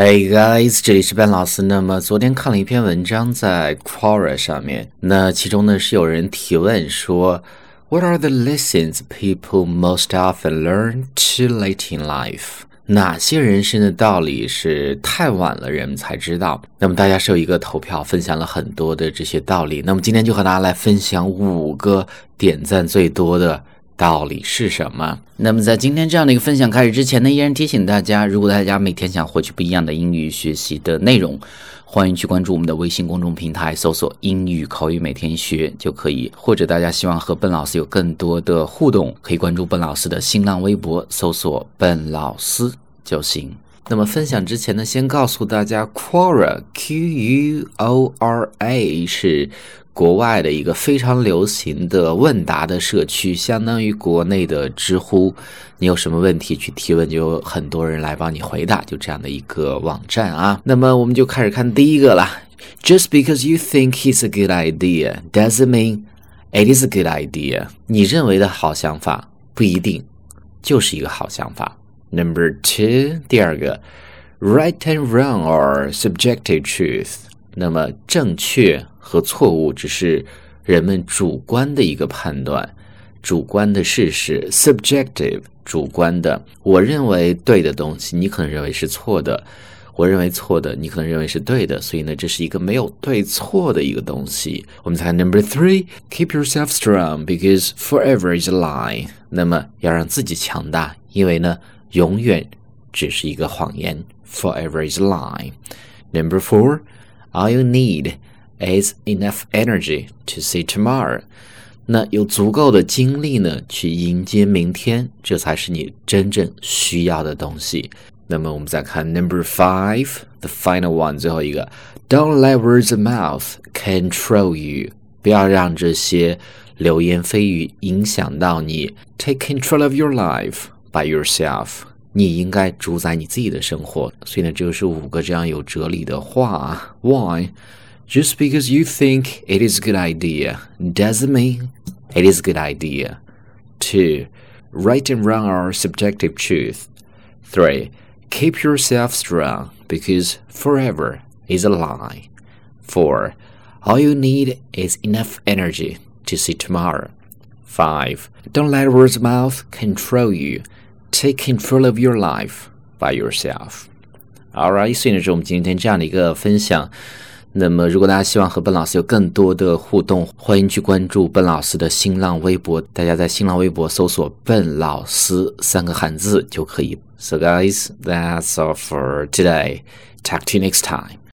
Hey guys，这里是 Ben 老师。那么昨天看了一篇文章在 Quora 上面，那其中呢是有人提问说，What are the lessons people most often learn too late in life？哪些人生的道理是太晚了人们才知道？那么大家是有一个投票，分享了很多的这些道理。那么今天就和大家来分享五个点赞最多的。道理是什么？那么在今天这样的一个分享开始之前呢，依然提醒大家，如果大家每天想获取不一样的英语学习的内容，欢迎去关注我们的微信公众平台，搜索“英语口语每天学”就可以。或者大家希望和笨老师有更多的互动，可以关注笨老师的新浪微博，搜索“笨老师”就行。那么分享之前呢，先告诉大家，Quora Q U O R A 是。国外的一个非常流行的问答的社区，相当于国内的知乎。你有什么问题去提问，就有很多人来帮你回答，就这样的一个网站啊。那么我们就开始看第一个了。Just because you think it's a good idea doesn't mean it is a good idea。你认为的好想法不一定就是一个好想法。Number two，第二个，right and wrong are subjective truth。那么正确。和错误只是人们主观的一个判断，主观的事实 （subjective），主观的。我认为对的东西，你可能认为是错的；我认为错的，你可能认为是对的。所以呢，这是一个没有对错的一个东西。我们再看 Number three，keep yourself strong because forever is a lie。那么要让自己强大，因为呢，永远只是一个谎言。Forever is a lie。Number four，all you need。Is enough energy to see tomorrow。那有足够的精力呢，去迎接明天，这才是你真正需要的东西。那么我们再看 number five，the final one，最后一个，Don't let words of mouth control you。不要让这些流言蜚语影响到你。Take control of your life by yourself。你应该主宰你自己的生活。所以呢，这就是五个这样有哲理的话。Why？Why？Just because you think it is a good idea doesn't mean it is a good idea. 2. Right and wrong are subjective truth. 3. Keep yourself strong because forever is a lie. 4. All you need is enough energy to see tomorrow. 5. Don't let words of mouth control you. Take control of your life by yourself. Alright，所以呢，是我们今天这样的一个分享。 那么，如果大家希望和笨老师有更多的互动，欢迎去关注笨老师的新浪微博。大家在新浪微博搜索“笨老师”三个汉字就可以。So, guys, that's all for today. Talk to you next time.